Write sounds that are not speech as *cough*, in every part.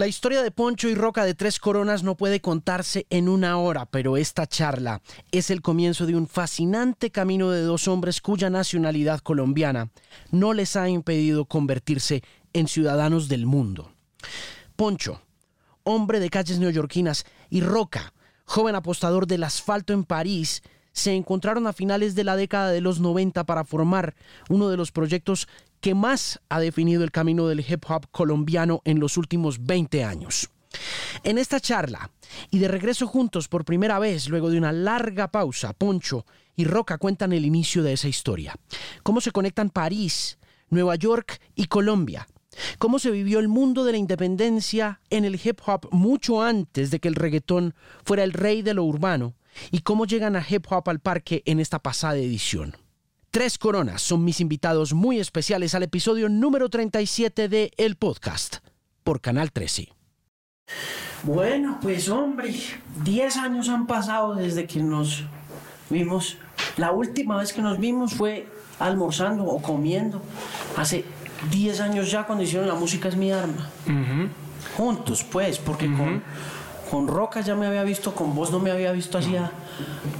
La historia de Poncho y Roca de Tres Coronas no puede contarse en una hora, pero esta charla es el comienzo de un fascinante camino de dos hombres cuya nacionalidad colombiana no les ha impedido convertirse en ciudadanos del mundo. Poncho, hombre de calles neoyorquinas, y Roca, joven apostador del asfalto en París, se encontraron a finales de la década de los 90 para formar uno de los proyectos que más ha definido el camino del hip hop colombiano en los últimos 20 años. En esta charla, y de regreso juntos por primera vez luego de una larga pausa, Poncho y Roca cuentan el inicio de esa historia. Cómo se conectan París, Nueva York y Colombia. Cómo se vivió el mundo de la independencia en el hip hop mucho antes de que el reggaetón fuera el rey de lo urbano. Y cómo llegan a hip hop al parque en esta pasada edición. Tres Coronas son mis invitados muy especiales al episodio número 37 de El Podcast por Canal 13. Bueno, pues hombre, 10 años han pasado desde que nos vimos. La última vez que nos vimos fue almorzando o comiendo. Hace 10 años ya cuando hicieron La música es mi arma. Juntos, pues, porque con con Roca ya me había visto, con vos no me había visto hacía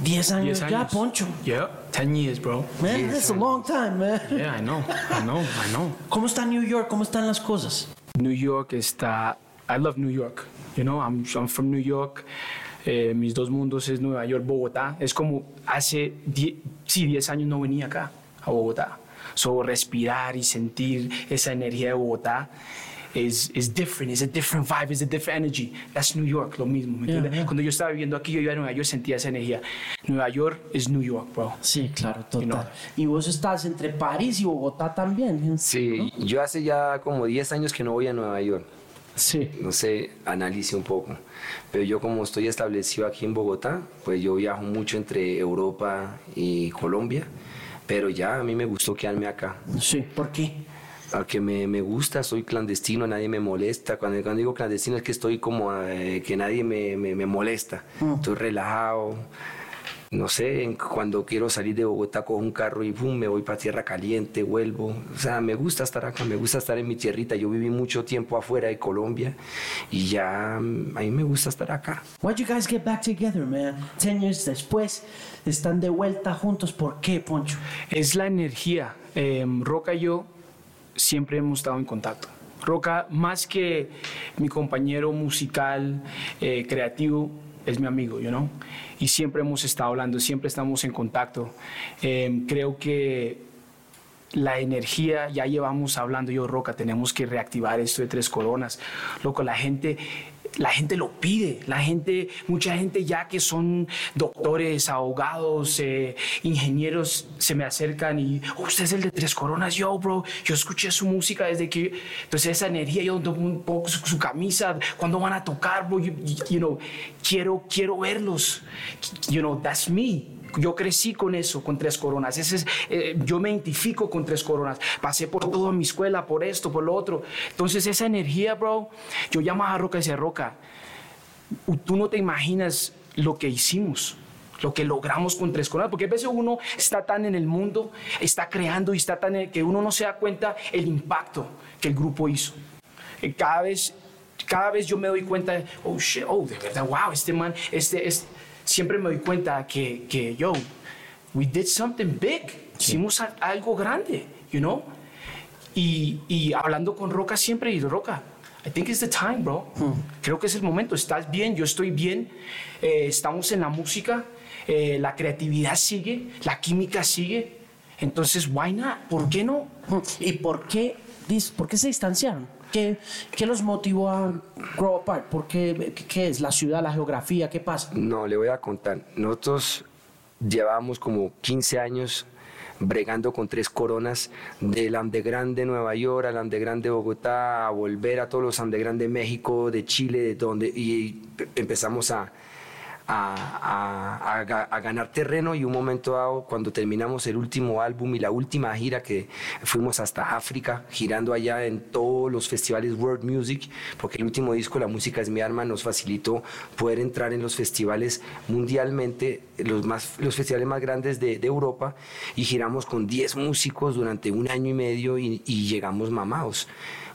10 años, ya, Poncho. Yeah, 10 years, bro. Man, that's a long time, man. Yeah, I know, I know, I know. *laughs* ¿Cómo está New York? ¿Cómo están las cosas? New York está... I love New York. You know, I'm, I'm from New York. Eh, mis dos mundos es Nueva York, Bogotá. Es como hace 10, sí, 10 años no venía acá, a Bogotá. So, respirar y sentir esa energía de Bogotá is, is different, it's a different vibe, it's a different energy. That's New York, lo mismo, ¿me entiendes? Cuando yo estaba viviendo aquí, yo iba a Nueva York, sentía esa energía. Nueva York es New York, bro. Sí, claro, total. Y vos estás entre París y Bogotá también. Sí, yo hace ya como 10 años que no voy a Nueva York. Sí. No sé, analice un poco. Pero yo como estoy establecido aquí en Bogotá, pues yo viajo mucho entre Europa y Colombia. Pero ya a mí me gustó quedarme acá. Sí, ¿por qué? Al que me, me, gusta, soy clandestino, nadie me molesta. Cuando, cuando digo clandestino es que estoy como eh, que nadie me, me, me molesta. Mm. Estoy relajado. No sé, cuando quiero salir de Bogotá cojo un carro y boom, me voy para tierra caliente, vuelvo. O sea, me gusta estar acá, me gusta estar en mi tierrita. Yo viví mucho tiempo afuera de Colombia y ya mm, a mí me gusta estar acá. Why'd you guys get back together, man? Ten years después están de vuelta juntos. ¿Por qué, Poncho? Es la energía. Eh, Roca y yo siempre hemos estado en contacto. Roca, más que mi compañero musical, eh, creativo, es mi amigo, you know? Y siempre hemos estado hablando, siempre estamos en contacto. Em, creo que la energía, ya llevamos hablando yo, Roca, tenemos que reactivar esto de Tres Coronas. Loco, la gente la gente lo pide, la gente, mucha gente ya que son doctores, abogados, eh, ingenieros, se me acercan y, usted es el de Tres Coronas, yo, bro, yo escuché su música desde que, entonces esa energía, yo un poco su, camisa, cuando van a tocar, bro, you, you, know, quiero, quiero verlos, you know, that's me. Yo crecí con eso, con tres coronas. Ese es, eh, yo me identifico con tres coronas. Pasé por toda mi escuela, por esto, por lo otro. Entonces esa energía, bro, yo llamo a Roca y decía, Roca, tú no te imaginas lo que hicimos lo que logramos con tres coronas, porque a veces uno está tan en el mundo, está creando y está tan que uno no se da cuenta el impacto que el grupo hizo. Cada vez, cada vez yo me doy cuenta, oh shit, oh, de verdad, wow, este man, este, este siempre me doy cuenta que, que yo, we did something big, hicimos algo grande, you know? Y, y, hablando con Roca siempre, y Roca, I think it's the time, bro. Hmm. Creo que es el momento. Estás bien, yo estoy bien. Eh, estamos en la música, eh, la creatividad sigue, la química sigue. Entonces, why not? ¿Por qué no? Hmm. ¿Y por qué, por qué se distanciaron? ¿Qué, ¿Qué, los motivó a grow apart? ¿Por qué, qué, es? ¿La ciudad, la geografía? ¿Qué pasa? No, le voy a contar. Nosotros llevábamos como 15 años bregando con tres coronas del underground de Nueva York al underground de Bogotá, a volver a todos los underground de México, de Chile, de donde, y empezamos a, a, ganar terreno y un momento dado, cuando terminamos el último álbum y la última gira que fuimos hasta África, girando allá en todos los festivales World Music, porque el último disco, La Música es mi arma, nos facilitó poder entrar en los festivales mundialmente, los, más, los festivales más grandes de, Europa, y giramos con 10 músicos durante un año y medio y, y llegamos mamados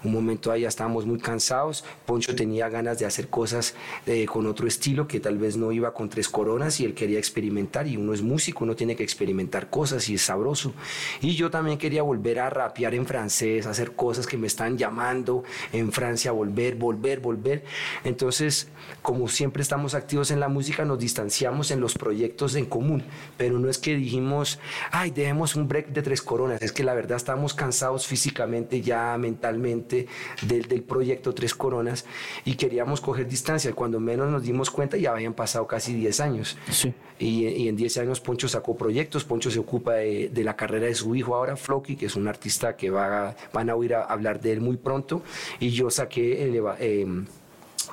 un momento ahí ya estábamos muy cansados, Poncho tenía ganas de hacer cosas eh, con otro estilo que tal vez no iba con tres coronas y él quería experimentar y uno es músico, uno tiene que experimentar cosas y es sabroso. Y yo también quería volver a rapear en francés, hacer cosas que me están llamando en Francia, volver, volver, volver. Entonces, como siempre estamos activos en la música, nos distanciamos en los proyectos en común, pero no es que dijimos, ay, dejemos un break de tres coronas, es que la verdad estamos cansados físicamente, ya mentalmente del, del, proyecto Tres Coronas y queríamos coger distancia. Cuando menos nos dimos cuenta ya habían pasado casi 10 años. Y, y, en 10 años Poncho sacó proyectos, Poncho se ocupa de, de, la carrera de su hijo ahora, Floki, que es un artista que va, van a oír a hablar de él muy pronto, y yo saqué... el eh,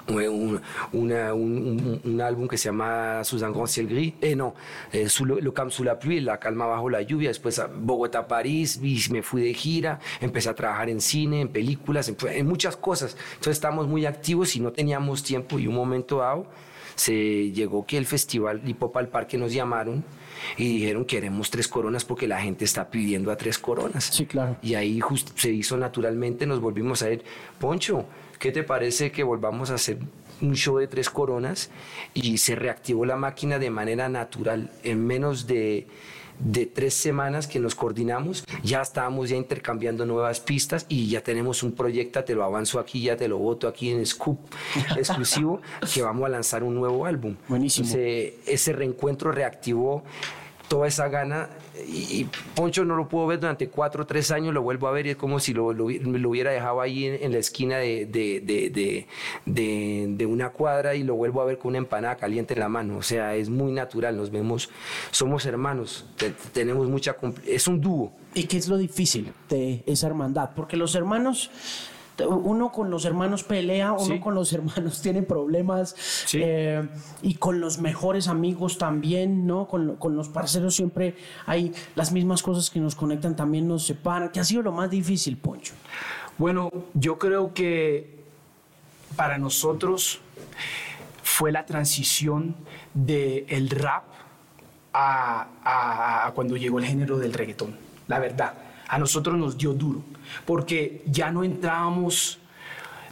un, un, álbum que se llama Sous un grand ciel gris, eh, no, eh, le, calme sous la pluie, La calma bajo la lluvia, después a Bogotá, París, y me fui de gira, empecé a trabajar en cine, en películas, en, muchas cosas. Entonces estábamos muy activos y no teníamos tiempo y un momento dado se llegó que el festival Hipop al Parque nos llamaron y dijeron queremos tres coronas porque la gente está pidiendo a tres coronas. Sí, claro. Y ahí se hizo naturalmente, nos volvimos a ir, Poncho, ¿qué te parece que volvamos a hacer un show de tres coronas? Y se reactivó la máquina de manera natural. En menos de, tres semanas que nos coordinamos, ya estábamos ya intercambiando nuevas pistas y ya tenemos un proyecto, te lo avanzo aquí, ya te lo voto aquí en Scoop *laughs* exclusivo, que vamos a lanzar un nuevo álbum. Buenísimo. Ese reencuentro reactivó toda esa gana y, Poncho no lo puedo ver durante cuatro o tres años, lo vuelvo a ver y es como si lo, lo, hubiera dejado ahí en, la esquina de, una cuadra y lo vuelvo a ver con una empanada caliente en la mano. O sea, es muy natural, nos vemos, somos hermanos, tenemos mucha... Es un dúo. ¿Y qué es lo difícil de esa hermandad? Porque los hermanos uno con los hermanos pelea, uno con los hermanos *laughs* tiene problemas eh, y con los mejores amigos también, ¿no? Con, con, los parceros siempre hay las mismas cosas que nos conectan, también nos separan. ¿Qué ha sido lo más difícil, Poncho? Bueno, yo creo que para nosotros fue la transición del el rap a, a cuando llegó el género del reggaetón, la verdad a nosotros nos dio duro, porque ya no entrábamos,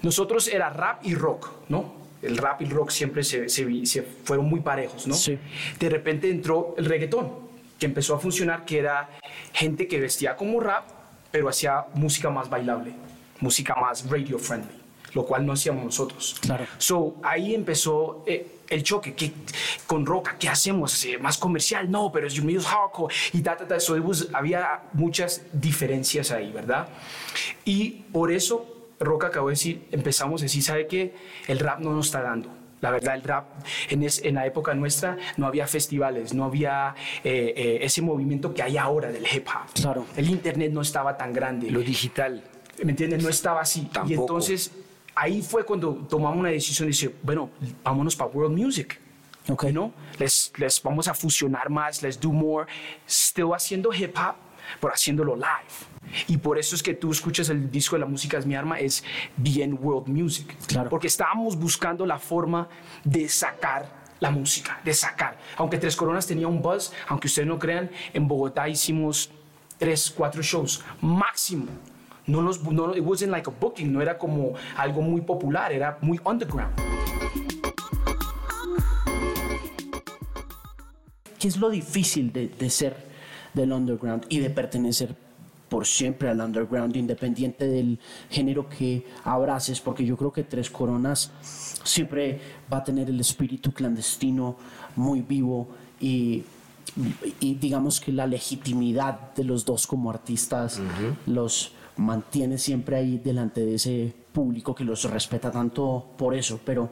nosotros era rap y rock, ¿no? El rap y el rock siempre se, se, fueron muy parejos, ¿no? Sí. De repente entró el reggaetón, que empezó a funcionar, que era gente que vestía como rap, pero hacía música más bailable, música más radio friendly, lo cual no hacíamos nosotros. Claro. So, ahí empezó... Eh, el choque que, con Roca, ¿qué hacemos? ¿Más comercial? No, pero es mío hardcore y ta, ta, ta. había muchas diferencias ahí, ¿verdad? Y por eso Roca acabó de decir, empezamos a decir, ¿sabe qué? El rap no nos está dando. La verdad, el rap en, en, la época nuestra no había festivales, no había eh, eh, ese movimiento que hay ahora del hip hop. Claro. El internet no estaba tan grande. Lo digital. ¿Me entiendes? No estaba así. Tampoco. Y entonces ahí fue cuando tomamos una decisión de decir, bueno, vámonos para World Music. Okay. ¿no? Les, les vamos a fusionar más, let's do more, still haciendo hip hop, pero haciéndolo live. Y por eso es que tú escuchas el disco de la música es mi arma, es bien World Music. Claro. Porque estábamos buscando la forma de sacar la música, de sacar. Aunque Tres Coronas tenía un buzz, aunque ustedes no crean, en Bogotá hicimos tres, cuatro shows máximo. No nos, no, it wasn't like a booking, no era como algo muy popular, era muy underground. ¿Qué es lo difícil de, de ser del underground y de pertenecer por siempre al underground, independiente del género que abraces, porque yo creo que Tres Coronas siempre va a tener el espíritu clandestino muy vivo y, y digamos que la legitimidad de los dos como artistas los mantiene siempre ahí delante de ese público que los respeta tanto por eso, pero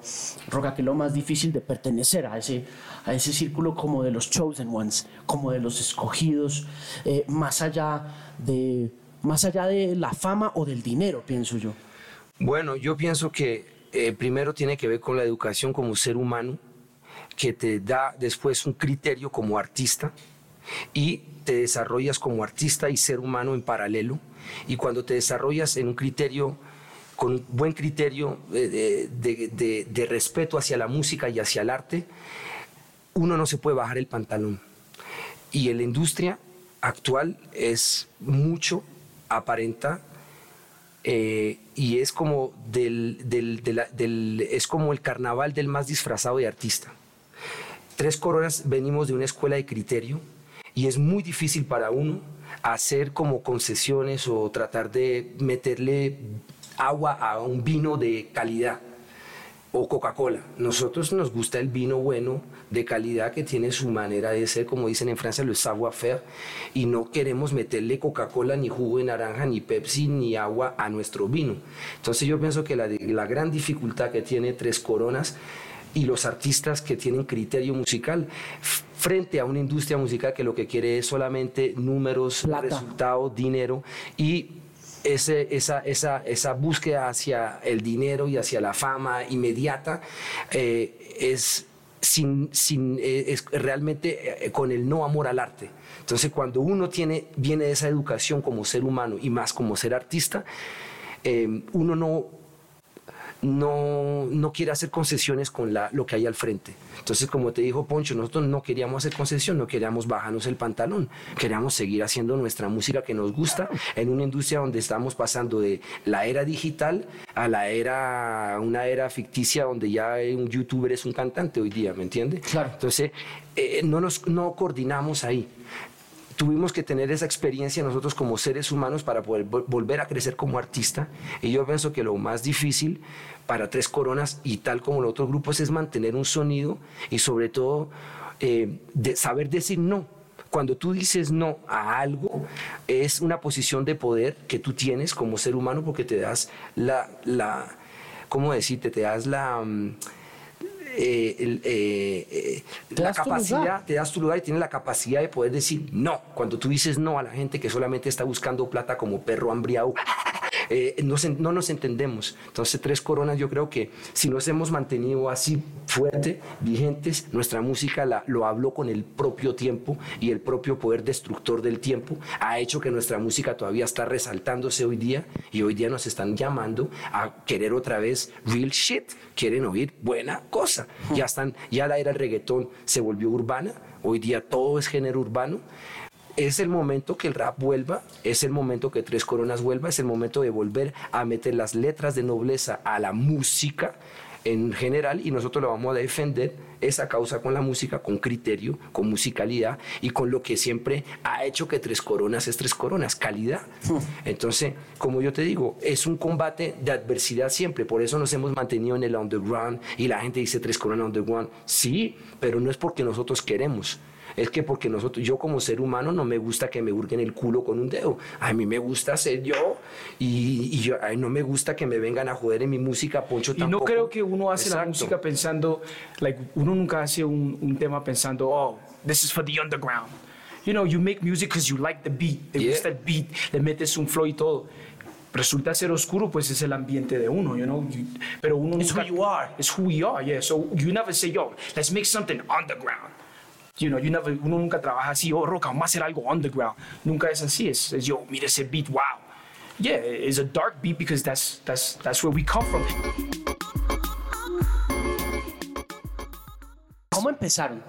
Roca, que lo más difícil de pertenecer a ese, a ese círculo como de los chosen ones, como de los escogidos, eh, más, allá de, más allá de la fama o del dinero, pienso yo. Bueno, yo pienso que eh, primero tiene que ver con la educación como ser humano, que te da después un criterio como artista y te desarrollas como artista y ser humano en paralelo. Y cuando te desarrollas en un criterio, con buen criterio de, de, respeto hacia la música y hacia el arte, uno no se puede bajar el pantalón. Y en la industria actual es mucho, aparenta, eh, y es como, es como el carnaval del más disfrazado de artista. Tres Coronas venimos de una escuela de criterio y es muy difícil para uno hacer como concesiones o tratar de meterle agua a un vino de calidad o Coca-Cola. Nosotros nos gusta el vino bueno, de calidad, que tiene su manera de ser, como dicen en Francia, lo savoir-faire, y no queremos meterle Coca-Cola, ni jugo de naranja, ni Pepsi, ni agua a nuestro vino. Entonces yo pienso que la, la gran dificultad que tiene Tres Coronas y los artistas que tienen criterio musical frente a una industria musical que lo que quiere es solamente números, resultados, dinero y ese, esa, esa, esa, búsqueda hacia el dinero y hacia la fama inmediata eh, es, sin, sin, eh, es realmente eh, con el no amor al arte. Entonces, cuando uno tiene, viene de esa educación como ser humano y más como ser artista, uno no, no, no quiere hacer concesiones con la, lo que hay al frente. Entonces, como te dijo Poncho, nosotros no queríamos hacer concesión, no queríamos bajarnos el pantalón, queríamos seguir haciendo nuestra música que nos gusta en una industria donde estamos pasando de la era digital a la era, una era ficticia donde ya un youtuber es un cantante hoy día, ¿me entiendes? Claro. Entonces, eh, no nos no coordinamos ahí tuvimos que tener esa experiencia nosotros como seres humanos para poder volver a crecer como artista. Y yo pienso que lo más difícil para Tres Coronas y tal como los otros grupos es mantener un sonido y sobre todo eh, saber decir no. Cuando tú dices no a algo, es una posición de poder que tú tienes como ser humano porque te das la, la ¿cómo decirte? Te das la... Mm, eh, eh, eh, la capacidad, te das tu lugar y tienes la capacidad de poder decir no. Cuando tú dices no a la gente que solamente está buscando plata como perro hambriado, no, no, nos entendemos. Entonces, Tres Coronas, yo creo que si nos hemos mantenido así fuerte, vigentes, nuestra música la, lo habló con el propio tiempo y el propio poder destructor del tiempo ha hecho que nuestra música todavía está resaltándose hoy día y hoy día nos están llamando a querer otra vez real shit, quieren oír buena cosa. Ya están, ya la era reggaetón se volvió urbana, hoy día todo es género urbano es el momento que el rap vuelva, es el momento que Tres Coronas vuelva, es el momento de volver a meter las letras de nobleza a la música en general y nosotros lo vamos a defender esa causa con la música, con criterio, con musicalidad y con lo que siempre ha hecho que Tres Coronas es Tres Coronas, calidad. *laughs* Entonces, como yo te digo, es un combate de adversidad siempre, por eso nos hemos mantenido en el underground y la gente dice Tres Coronas underground, sí, pero no es porque nosotros queremos es que porque nosotros, yo como ser humano no me gusta que me hurguen el culo con un dedo. A mí me gusta ser yo y, yo, no me gusta que me vengan a joder en mi música, Poncho tampoco. Y no creo que uno hace la música pensando, like, uno nunca hace un, un tema pensando, oh, this is for the underground. You know, you make music because you like the beat. Te gusta el beat, le metes un flow y todo resulta ser oscuro, pues es el ambiente de uno, you know. pero uno It's who you are. It's who we are, yeah. So you never say, yo, let's make something underground you know, you never, uno nunca trabaja así, oh, Roca, vamos a hacer algo underground. Nunca es así, es, es yo, mira ese beat, wow. Yeah, it's a dark beat because that's, that's, that's where we come from. ¿Cómo empezaron?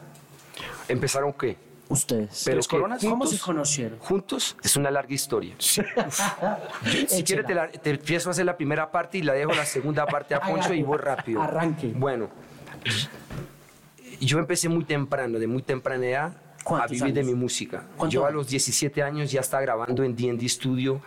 ¿Empezaron qué? Ustedes. Pero coronas, ¿Cómo se conocieron? Juntos es una larga historia. si quieres te, te, empiezo a hacer la primera parte y la dejo la segunda *laughs* parte a Poncho y voy rápido. Arranque. Bueno, yo empecé muy temprano, de muy temprana edad, a vivir de mi música. Yo a los 17 años ya estaba grabando en D&D Studio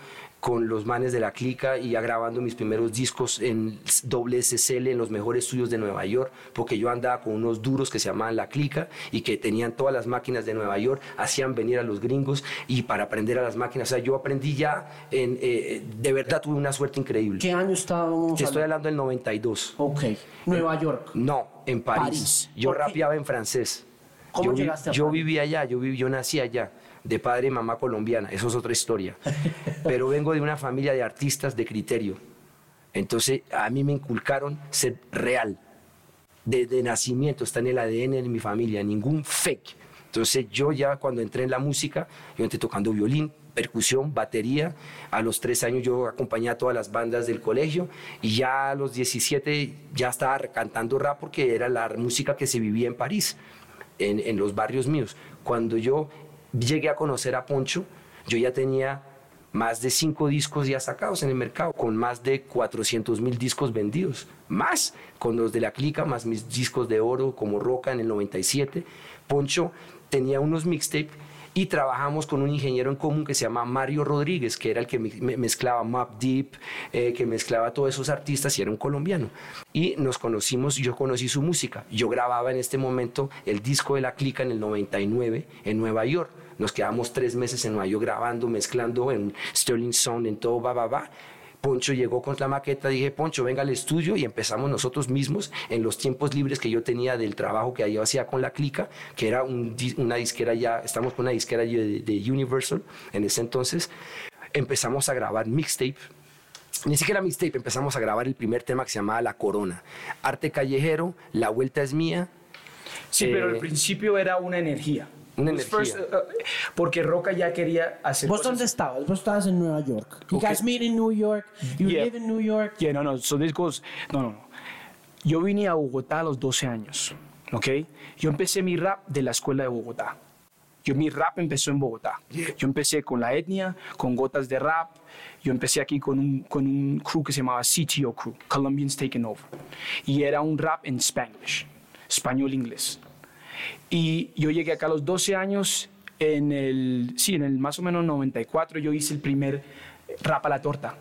con los manes de la clica y ya grabando mis primeros discos en SSL en los mejores estudios de Nueva York, porque yo andaba con unos duros que se llamaban la clica y que tenían todas las máquinas de Nueva York, hacían venir a los gringos y para aprender a las máquinas, o sea, yo aprendí ya, en, eh, de verdad tuve una suerte increíble. ¿Qué año estábamos? Te estoy hablando del 92. Ok, Nueva York. No, en París. Yo rapeaba en francés. ¿Cómo yo, llegaste a Yo vivía allá, yo, yo nací allá de padre y mamá colombiana, eso es otra historia. *laughs* Pero vengo de una familia de artistas de criterio. Entonces a mí me inculcaron ser real. de, nacimiento, está en el ADN de mi familia, ningún fake. Entonces yo ya cuando entré en la música, yo entré tocando violín, percusión, batería. A los tres años yo acompañé a todas las bandas del colegio y ya a los 17 ya estaba cantando rap porque era la música que se vivía en París, en, en los barrios míos. Cuando yo llegué a conocer a Poncho, yo ya tenía más de cinco discos ya sacados en el mercado, con más de 400 mil discos vendidos, más con los de la clica, más mis discos de oro como Roca en el 97. Poncho tenía unos mixtapes y trabajamos con un ingeniero en común que se llama Mario Rodríguez, que era el que mezclaba Map Deep, eh, que mezclaba todos esos artistas y era un colombiano. Y nos conocimos, yo conocí su música. Yo grababa en este momento el disco de la clica en el 99 en Nueva York nos quedamos tres meses en Nueva York grabando, mezclando en Sterling Sound, en todo, va, va, va. Poncho llegó con la maqueta, dije, Poncho, venga al estudio y empezamos nosotros mismos en los tiempos libres que yo tenía del trabajo que yo hacía con la clica, que era una disquera ya, estamos con una disquera de, de Universal en ese entonces. Empezamos a grabar mixtape, ni siquiera mixtape, empezamos a grabar el primer tema que se llamaba La Corona. Arte callejero, La Vuelta es Mía. Sí, pero al eh, principio era una energía. Una energía. Uh, porque Roca ya quería hacer ¿Vos dónde estabas? Vos estabas en Nueva York. You guys meet in New York. You live in New York. Yeah, no, no. So this goes... No, no, no. Yo vine a Bogotá a los 12 años. ¿Ok? Yo empecé mi rap de la escuela de Bogotá. Yo mi rap empezó en Bogotá. Yo empecé con la etnia, con gotas de rap. Yo empecé aquí con un, con un crew que se llamaba CTO Crew, Colombians Taking Over. Y era un rap en Spanish, español-inglés. Y yo llegué acá a los 12 años, en el, sí, en el más o menos 94 yo hice el primer rap a la torta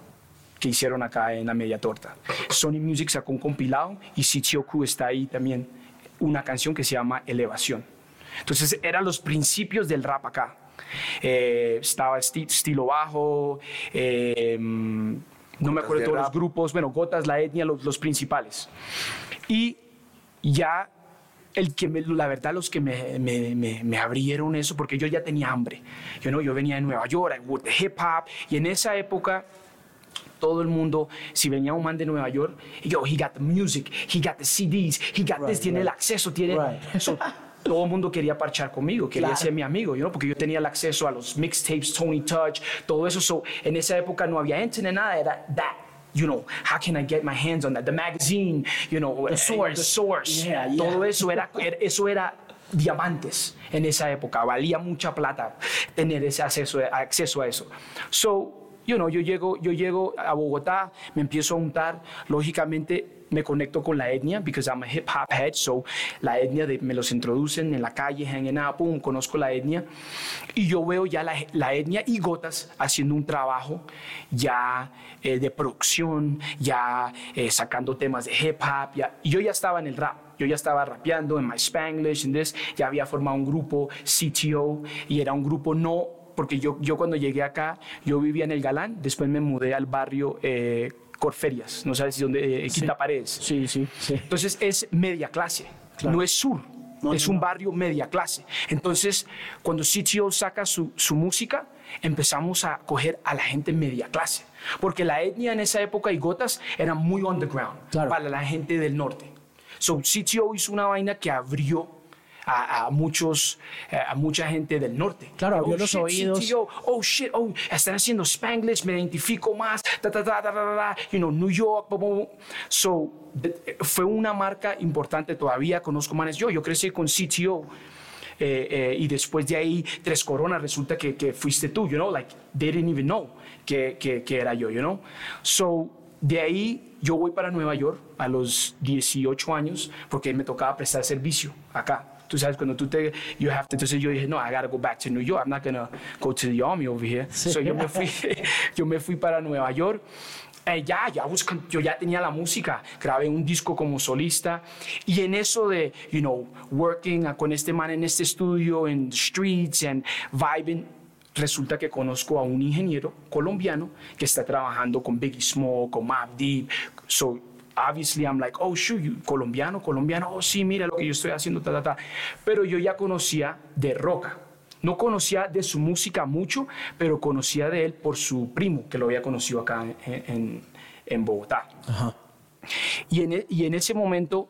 que hicieron acá en la media torta. Sony Music sacó un compilado y Sichioku está ahí también, una canción que se llama Elevación. Entonces eran los principios del rap acá. Eh, estaba estilo bajo, eh, no me acuerdo de todos los grupos, bueno, Gotas, La Etnia, los, los principales. Y ya el que la verdad los que me, me, me, abrieron eso porque yo ya tenía hambre. Yo no, yo venía de Nueva York, de hip hop y en esa época todo el mundo, si venía un man de Nueva York, yo, he got the music, he got the CDs, he got this, tiene el acceso, tiene *laughs* todo el mundo quería parchar conmigo, quería ser mi amigo, you porque yo tenía el acceso a los mixtapes, Tony Touch, todo eso. So, en esa época no había internet, nada, era that you know, how can I get my hands on that? The magazine, you know, the source, the source. Todo eso era, eso era diamantes en esa época. Valía mucha plata tener ese acceso, acceso a eso. So, you know, yo llego, yo llego a Bogotá, me empiezo a untar, lógicamente me conecto con la etnia, because I'm a hip hop head, so la etnia de, me los introducen en la calle, hanging out, boom, conozco la etnia, y yo veo ya la, la etnia y Gotas haciendo un trabajo ya eh, de producción, ya eh, sacando temas de hip hop, ya, y yo ya estaba en el rap. Yo ya estaba rapeando en My Spanglish, this, ya había formado un grupo, CTO, y era un grupo no porque yo, yo cuando llegué acá, yo vivía en el Galán, después me mudé al barrio eh, Corferias, no sabes si dónde, eh, Quinta Paredes. Sí, sí, sí. Entonces es media clase, no es sur. es un barrio media clase. Entonces, cuando CTO saca su, su música, empezamos a coger a la gente media clase. Porque la etnia en esa época y gotas era muy underground para la gente del norte. So, CTO hizo una vaina que abrió a, muchos, eh, a mucha gente del norte. Claro, abrió oh, los oídos. oh shit, oh, están haciendo Spanglish, me identifico más, ta, ta, ta, ta, you know, New York, So, fue una marca importante todavía, conozco manes yo, yo crecí con CTO. Eh, eh, y después de ahí, Tres Coronas, resulta que, que, fuiste tú, you know, like, they didn't even know que, que, que era yo, you know. So, de ahí yo voy para Nueva York a los 18 años porque me tocaba prestar servicio acá tú sabes, cuando tú te, you have to, entonces yo dije, no, I gotta go back to New York, I'm not gonna go to the army over here. So yo me fui, *laughs* yo me fui para Nueva York. Eh, ya, ya yo ya tenía la música, grabé un disco como solista. Y en eso de, you know, working con este man en este estudio, en the streets and vibing, resulta que conozco a un ingeniero colombiano que está trabajando con Biggie Smoke, con Map Deep, so obviously I'm like, oh, shoot, colombiano, colombiano, oh, sí, mira lo que yo estoy haciendo, ta, ta, ta. Pero yo ya conocía de Roca. No conocía de su música mucho, pero conocía de él por su primo, que lo había conocido acá en, en, Bogotá. Y, en, e, y en ese momento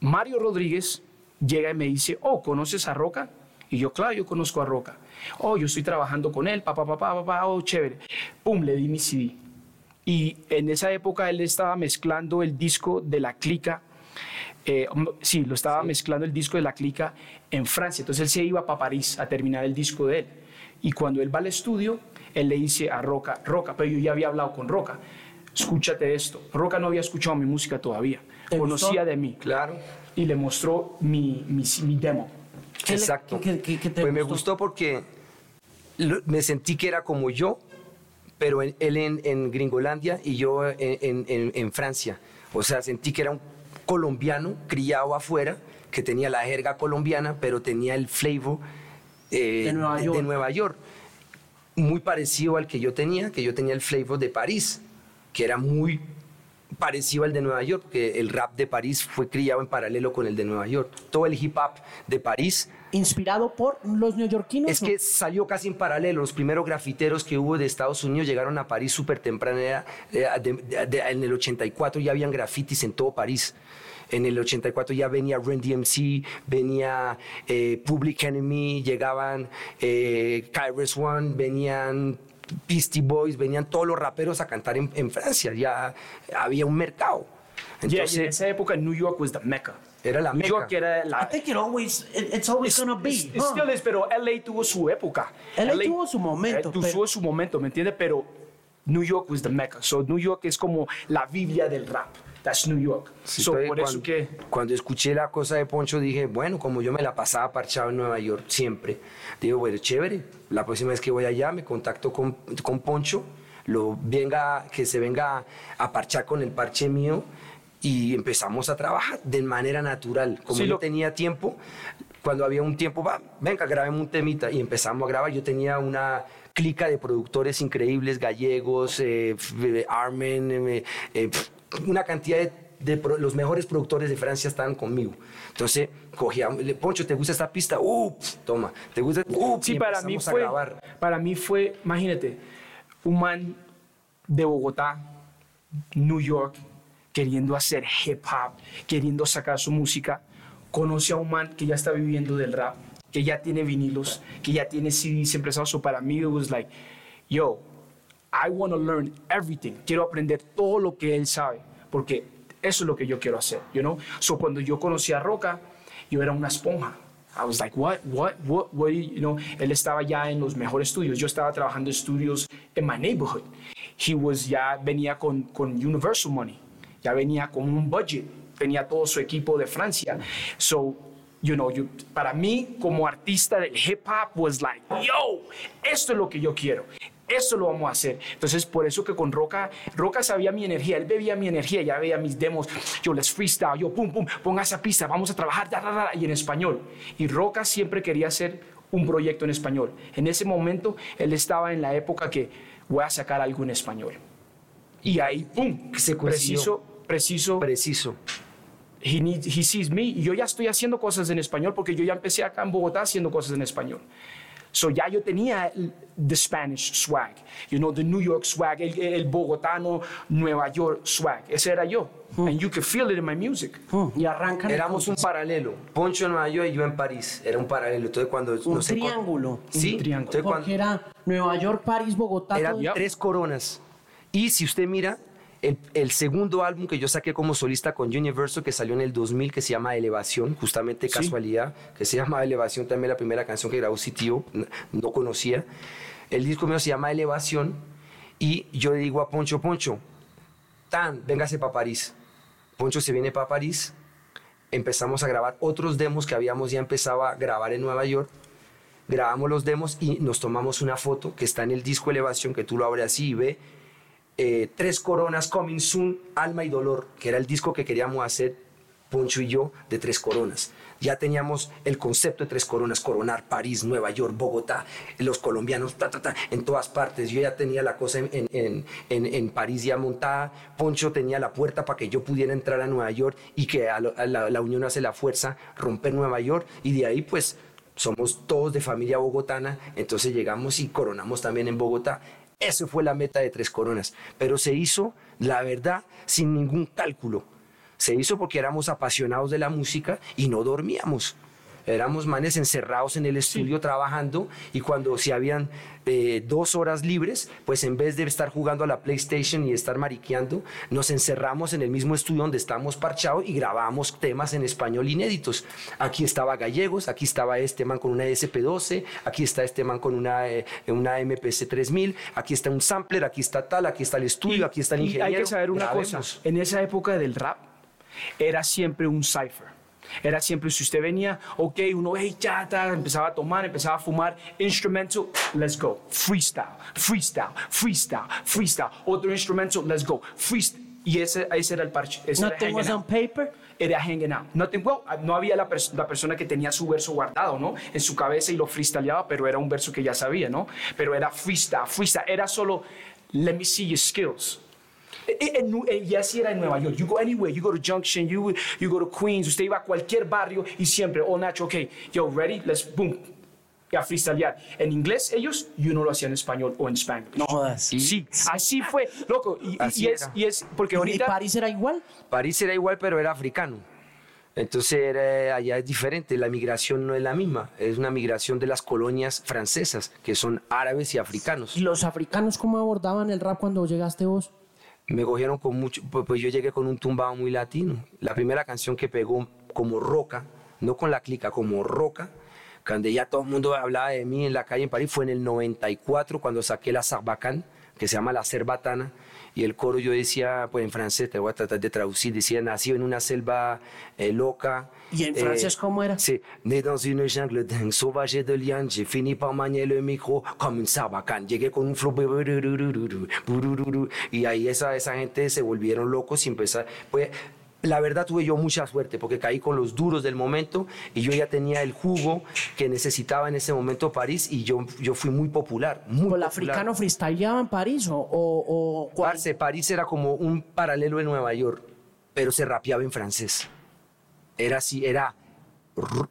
Mario Rodríguez llega y me dice, oh, ¿conoces a Roca? Y yo, claro, yo conozco a Roca. Oh, yo estoy trabajando con él, papá, papá, papá, oh, chévere. Pum, le di mi CD. Y en esa época él estaba mezclando el disco de la clica. eh, sí, lo estaba mezclando el disco de la clica en Francia. Entonces él se iba para París a terminar el disco de él. Y cuando él va al estudio, él le dice a Roca, Roca, pero yo ya había hablado con Roca, escúchate esto. Roca no había escuchado mi música todavía, ¿Te conocía gustó? de mí. Claro. Y le mostró mi, mi, mi demo. ¿Qué le- Exacto. qué- qué- qué te pues me gustó? gustó porque lo- me sentí que era como yo, pero en- él en, en Gringolandia y yo en, en- Francia. O sea, sentí que era un colombiano criado afuera, que tenía la jerga colombiana, pero tenía el flavor eh, De Nueva York. Nueva York. Muy parecido al que yo tenía, que yo tenía el flavor de París, que era muy parecido al de Nueva York, porque el rap de París fue criado en paralelo con el de Nueva York. Todo el hip hop de París ¿Inspirado por los neoyorquinos? es que salió casi en paralelo. Los primeros grafiteros que hubo de Estados Unidos llegaron a París súper temprano. era, eh, de- de- de- en el 84 ya habían grafitis en todo París. En el 84 ya venía Run DMC, venía eh, Public Enemy, llegaban eh, Kyrus One, venían Beastie Boys, venían todos los raperos a cantar en, en Francia. Ya había un mercado. Yeah, y en Entonces, esa época New York was the mecca. Era la New meca. York era I la... think it always, it- it's always gonna be. Es- huh? still is, pero LA tuvo su época. LA tuvo su momento, eh, tuvo pero- su momento, ¿me entiendes? Pero New York was the mecca. So New York es como la Biblia del rap. That's New York. Sí, so por cuando, eso que... cuando escuché la cosa de Poncho dije, bueno, como yo me la pasaba parchado en Nueva York siempre, digo, bueno, chévere, la próxima vez que voy allá me contacto con, con Poncho, lo venga, que se venga a parchar con el parche mío y empezamos a trabajar de manera natural. Como Sí, yo lo- tenía tiempo, cuando había un tiempo, va, venga, grabemos un temita y empezamos a grabar. Yo tenía una clica de productores increíbles, gallegos, eh, Armen, eh, eh, pf, una cantidad de, de pro- los mejores productores de Francia estaban conmigo. Entonces, cogía, le- Poncho, ¿te gusta esta pista? Uh, toma, ¿te gusta? Uh, Sí, y para mí fue, para mí fue, imagínate, un man de Bogotá, New York, queriendo hacer hip hop, queriendo sacar su música, conoce a un man que ya está viviendo del rap, que ya tiene vinilos, que ya tiene CDs empezados. So para mí, it was like, yo, I want to learn everything. Quiero aprender todo lo que él sabe, porque eso es lo que yo quiero hacer, you know? So cuando yo conocí a Roca, yo era una esponja. I was like, what, what, what, what, you know? Él estaba ya en los mejores estudios. Yo estaba trabajando en estudios en my neighborhood. He was ya venía con, con Universal Money. Ya venía con un budget. Tenía todo su equipo de Francia. So, you know, yo- para mí como artista del hip hop was like, yo, esto es lo que yo quiero. Esto lo vamos a hacer. Entonces, por eso que con Roca, Roca sabía mi energía, él bebía mi energía, ya veía mis demos, yo les freestyle, yo pum, pum, ponga esa pista, vamos a trabajar, da, da, da, y en español. Y Roca siempre quería hacer un proyecto en español. En ese momento, él estaba en la época que voy a sacar algo en español. Y ahí, pum, Se preciso, preciso, Preciso. he, needs, he sees me y yo ya estoy haciendo cosas en español porque yo ya empecé acá en Bogotá haciendo cosas en español. So ya yo tenía el the Spanish swag, you know, the New York swag, el, el bogotano Nueva York swag. Ese era yo. And you can feel it in my music. Hmm, Y arrancan Éramos un entonces. paralelo. Poncho en Nueva York y yo en París. Era un paralelo. Entonces, cuando un encon- triángulo. Sí, Un triángulo. entonces, Porque cuando- era Nueva York, París, Bogotá. Eran todo. Tres coronas. Y si usted mira, el, el segundo álbum que yo saqué como solista con Universal, que salió en el 2000, que se llama Elevación, justamente Sí. casualidad, que se llama Elevación, también la primera canción que grabó Sitio, no conocía. El disco mío se llama Elevación, y yo le digo a Poncho, Poncho, tan, véngase para París. Poncho se viene para París, empezamos a grabar otros demos que habíamos ya empezado a grabar en Nueva York, grabamos los demos y nos tomamos una foto que está en el disco Elevación, que tú lo abres así y ve eh, Tres Coronas, Coming Soon, Alma y Dolor, que era el disco que queríamos hacer Poncho y yo de Tres Coronas. Ya teníamos el concepto de Tres Coronas, coronar París, Nueva York, Bogotá, los colombianos, en todas partes. Yo ya tenía la cosa en, en- en- en- París ya montada. Poncho tenía la puerta para que yo pudiera entrar a Nueva York y que a lo- a la, la unión hace la fuerza, romper Nueva York. Y de ahí, pues, somos todos de familia bogotana, entonces llegamos y coronamos también en Bogotá. Eso fue la meta de Tres Coronas, pero se hizo, la verdad, sin ningún cálculo. Se hizo porque éramos apasionados de la música y no dormíamos. Éramos manes encerrados en el estudio trabajando y cuando si habían eh, dos horas libres, pues en vez de estar jugando a la PlayStation y estar mariqueando, nos encerramos en el mismo estudio donde estamos parchados y grabamos temas en español inéditos. Aquí estaba Gallegos, aquí estaba este man con una SP12, aquí está este man con una, eh, una MPC 3000, aquí está un sampler, aquí está tal, aquí está el estudio, aquí está el Y ingeniero. hay que saber una cosa, Grabemos. en esa época del rap era siempre un cipher. Era siempre, si usted venía, ok, uno, hey, ya, ta, empezaba a tomar, empezaba a fumar, instrumental, let's go, freestyle, freestyle, freestyle, freestyle, otro instrumental, let's go, freestyle. Y ese, ese era el parche. Ese era Nothing was on paper. era hanging out. Nothing, well, no había la, pers- la persona que tenía su verso guardado, ¿no? En su cabeza y lo freestyleaba, pero era un verso que ya sabía, ¿no? Pero era freestyle, freestyle. Era solo, let me see your skills. E- e- en Nu- eh, y así era en Nueva York. You go anywhere, you go to Junction, you, you go to Queens, usted iba a cualquier barrio y siempre, oh Nacho, ok, yo, ready, let's, boom, y a freestylear. En inglés ellos, y uno lo hacía en español o en Spanglish. No jodas. Sí, así fue, loco. Y, y- Así y es, era. y es, porque ¿Y ahorita... París era igual? París era igual, pero era africano. Entonces era- allá es diferente, la migración no es la misma, es una migración de las colonias francesas, que son árabes y africanos. ¿Y los africanos cómo abordaban el rap cuando llegaste vos? Me cogieron con mucho, pues, pues yo llegué con un tumbado muy latino. La primera canción que pegó como roca, no con la clica, como roca, cuando ya todo el mundo hablaba de mí en la calle en París, fue en el 94 cuando saqué la Sarbacán, que se llama La Cerbatana, y el coro yo decía, pues en francés, te voy a tratar de traducir, decía, nací en una selva eh, loca. ¿Y en francés cómo era? Sí, né dans une jungle dingue, sauvage de liane, j'ai fini par manier le micro comme une sarbacane. Llegué con un flow, y ahí esa, esa gente se volvieron locos y empezar, pues, la verdad tuve yo mucha suerte porque caí con los duros del momento y yo ya tenía el jugo que necesitaba en ese momento París y yo, yo fui muy popular, muy ¿O el africano freestyleaba en París o, o, o? Parce, París era como un paralelo de Nueva York, pero se rapeaba en francés. Era así, era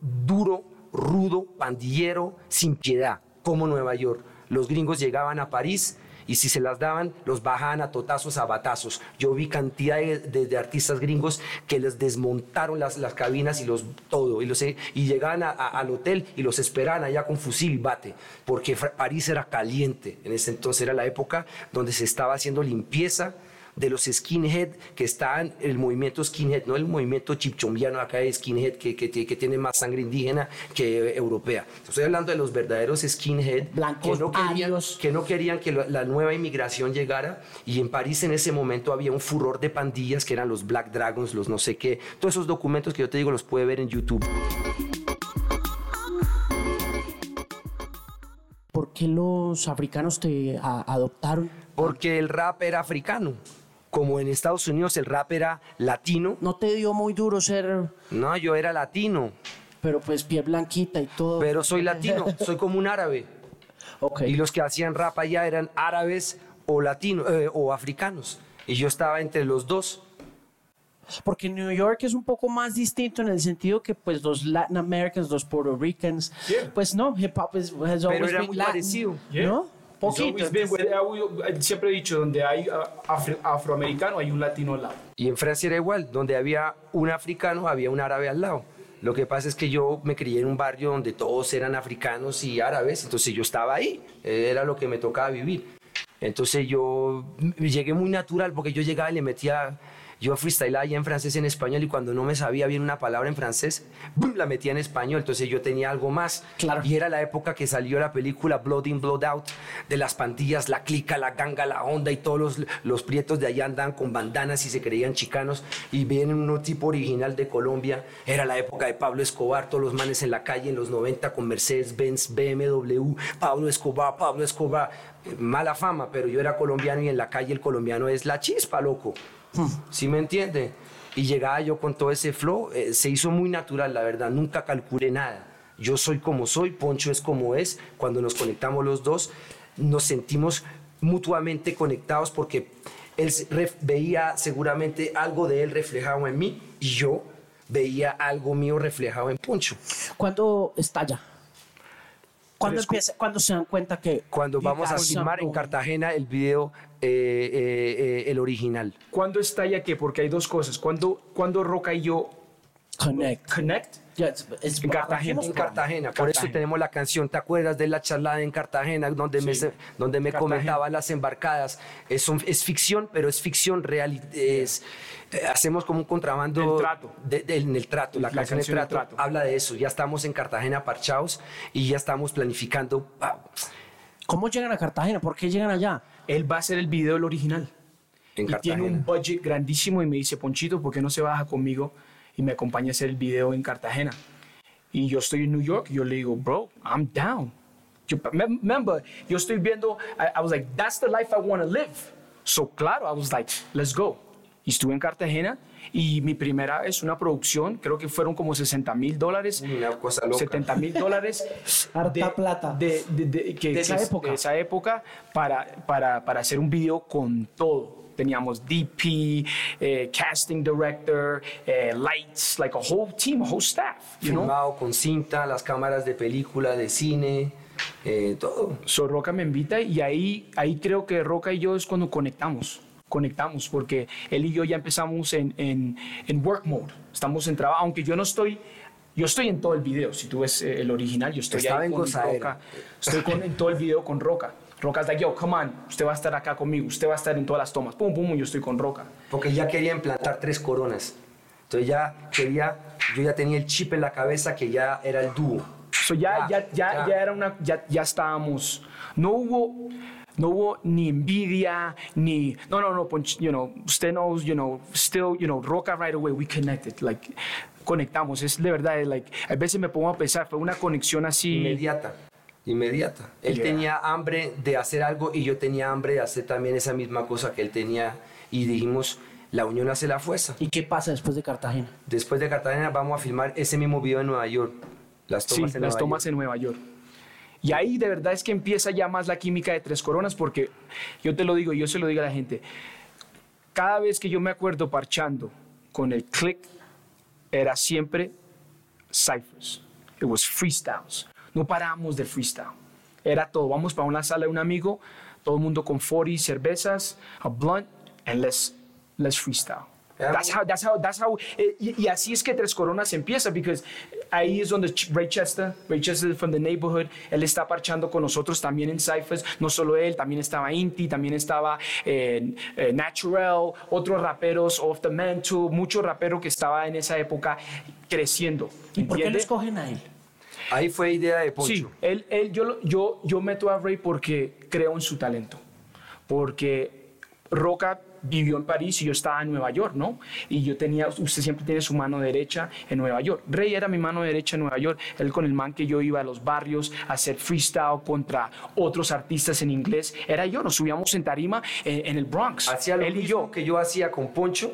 duro, rudo, pandillero, sin piedad, como Nueva York. Los gringos llegaban a París y si se las daban, los bajaban a totazos, a batazos. Yo vi cantidad de, artistas gringos que les desmontaron las, las cabinas y los todo, y, los, y llegaban a- al hotel y los esperaban allá con fusil y bate, porque París era caliente. En ese entonces era la época donde se estaba haciendo limpieza de los skinhead que estaban, el movimiento skinhead, no el movimiento chipchombiano acá de skinhead que, que, que tiene más sangre indígena que europea. Estoy hablando de los verdaderos skinhead Blancos, que no querían, que, no querían que lo- la nueva inmigración llegara y en París en ese momento había un furor de pandillas que eran los Black Dragons, los no sé qué, todos esos documentos que yo te digo los puede ver en YouTube. ¿Por qué los africanos te adoptaron? Porque el rap era africano. Como en Estados Unidos el rap era latino, ¿No te dio muy duro ser, no, yo era latino, pero pues piel blanquita y todo? pero soy *laughs* latino, soy como un árabe. Ok. Y los que hacían rap allá eran árabes o latinos eh, o africanos. Y yo estaba entre los dos. Porque en New York es un poco más distinto en el sentido que pues los Latin Americans, los Puerto Ricans, pues no, hip hop is, has always era been muy Latin, parecido. ¿no? Poquito. I- siempre he dicho, donde hay ah, afro- afroamericano, hay un latino al lado. Y en Francia era igual, donde había un africano, había un árabe al lado. Lo que pasa es que yo me crié en un barrio donde todos eran africanos y árabes, entonces yo estaba ahí, eh, era lo que me tocaba vivir. Entonces yo llegué muy natural porque yo llegaba y le metía, yo freestylaba ya en francés en español y cuando no me sabía bien una palabra en francés, ¡bum! la metía en español, entonces yo tenía algo más. Claro. Y era la época que salió la película Blood In, Blood Out, de las pandillas, la clica, la ganga, la onda y todos los, los prietos de allá andaban con bandanas y se creían chicanos y viene un tipo original de Colombia. Era la época de Pablo Escobar, todos los manes en la calle en los 90 con Mercedes, Benz, BMW, Pablo Escobar, Pablo Escobar. Mala fama, pero yo era colombiano y en la calle el colombiano es la chispa, loco. ¿Sí me entiende? Y llegaba yo con todo ese flow, eh, se hizo muy natural, la verdad, nunca calculé nada. Yo soy como soy, Poncho es como es. Cuando nos conectamos los dos, nos sentimos mutuamente conectados porque él veía seguramente algo de él reflejado en mí y yo veía algo mío reflejado en Poncho. ¿Cuándo estalla? ¿Cuándo, empieza, ¿Cuándo se dan cuenta que... Cuando vamos a filmar en? Cartagena el video eh, eh, eh, el original. ¿Cuándo estalla qué? Porque hay dos cosas. ¿Cuándo, cuándo Roca y yo Connect. connect? Es- En Cartagena. En Cartagena, por eso Cartagena. tenemos la canción, ¿te acuerdas de la charla en Cartagena donde me, Sí. donde me Cartagena. comentaba las embarcadas? Es, un- es ficción, pero es ficción real. Es, eh, hacemos como un contrabando. El trato. de- de- en el trato, la, La canción, canción El El trato, Trato. habla de eso. Ya estamos en Cartagena parchados y ya estamos planificando. ah, ¿Cómo llegan a Cartagena? ¿Por qué llegan allá? Él va a hacer el video del original. En y tiene Cartagena. un budget grandísimo y me dice, Ponchito, ¿por qué no se baja conmigo y me acompaña a hacer el video en Cartagena? Y yo estoy en New York y yo le digo, bro, I'm down. Yo, mem- remember, yo estoy viendo, I, I was like, that's the life I want to live. So, claro, I was like, let's go. Y estuve en Cartagena y mi primera es una producción, creo que fueron como 60 mil dólares. Una cosa loca. 70 mil dólares. *laughs* Harta plata. De, de- de- que- De esa que- época. de esa época para, para, para hacer un video con todo. Teníamos DP, eh, casting director, eh, lights, like a whole team, a whole staff, you know? Filmado con cinta, las cámaras de película, de cine, eh, todo. So Roca me invita y ahí, ahí creo que Roca y yo es cuando conectamos. Conectamos porque él y yo ya empezamos en, en, en work mode. Estamos en trabajo, aunque yo no estoy. Yo estoy en todo el video. Si tú ves eh, el original, yo estoy ahí con. Roca. Estoy con, en todo el video con Roca. Roca está like, yo, come on, usted va a estar acá conmigo, usted va a estar en todas las tomas. Pum, pum, yo estoy con Roca. Porque ya quería implantar tres coronas. Entonces ya quería, yo ya tenía el chip en la cabeza que ya era el dúo. So ya, ya, Ya, ya, ya. era una, ya, ya estábamos, no hubo, no hubo ni envidia, ni, no, no, no, you know, usted knows, you know, still, you know, Roca right away, we connected, like, conectamos, es de verdad, like, a veces me pongo a pensar, fue una conexión así, Inmediata. Inmediata. Él Yeah. tenía hambre de hacer algo y yo tenía hambre de hacer también esa misma cosa que él tenía. Y dijimos, la unión hace la fuerza. ¿Y qué pasa después de Cartagena? Después de Cartagena vamos a filmar ese mismo video en Nueva York. Las sí, tomas en las Nueva tomas York. en Nueva York. Y ahí de verdad es que empieza ya más la química de Tres Coronas, porque yo te lo digo, yo se lo digo a la gente, cada vez que yo me acuerdo parchando con el click, era siempre ciphers. It was freestyles. No parábamos de freestyle. Era todo. Vamos para una sala de un amigo, todo el mundo con 40 cervezas, a blunt, and let's, let's freestyle. That's how, that's how, that's how, eh, y, y así es que Tres Coronas empieza, porque ahí es donde Ray Chester, Ray Chester from the neighborhood, él está parchando con nosotros también en Cyphers, no solo él, también estaba Inti, también estaba eh, eh, Natural, otros raperos, Off the Mantle, mucho rapero que estaba en esa época creciendo. ¿Y por qué lo escogen a él? Ahí fue idea de Poncho. Sí, él, él, yo, yo, yo meto a Ray porque creo en su talento. Porque Roca vivió en París y yo estaba en Nueva York, ¿no? Y yo tenía, usted siempre tiene su mano derecha en Nueva York. Ray era mi mano derecha en Nueva York. Él con el man que yo iba a los barrios a hacer freestyle contra otros artistas en inglés. Era yo, nos subíamos en tarima en, en el Bronx. Hacía lo él y mismo yo. que yo hacía con Poncho.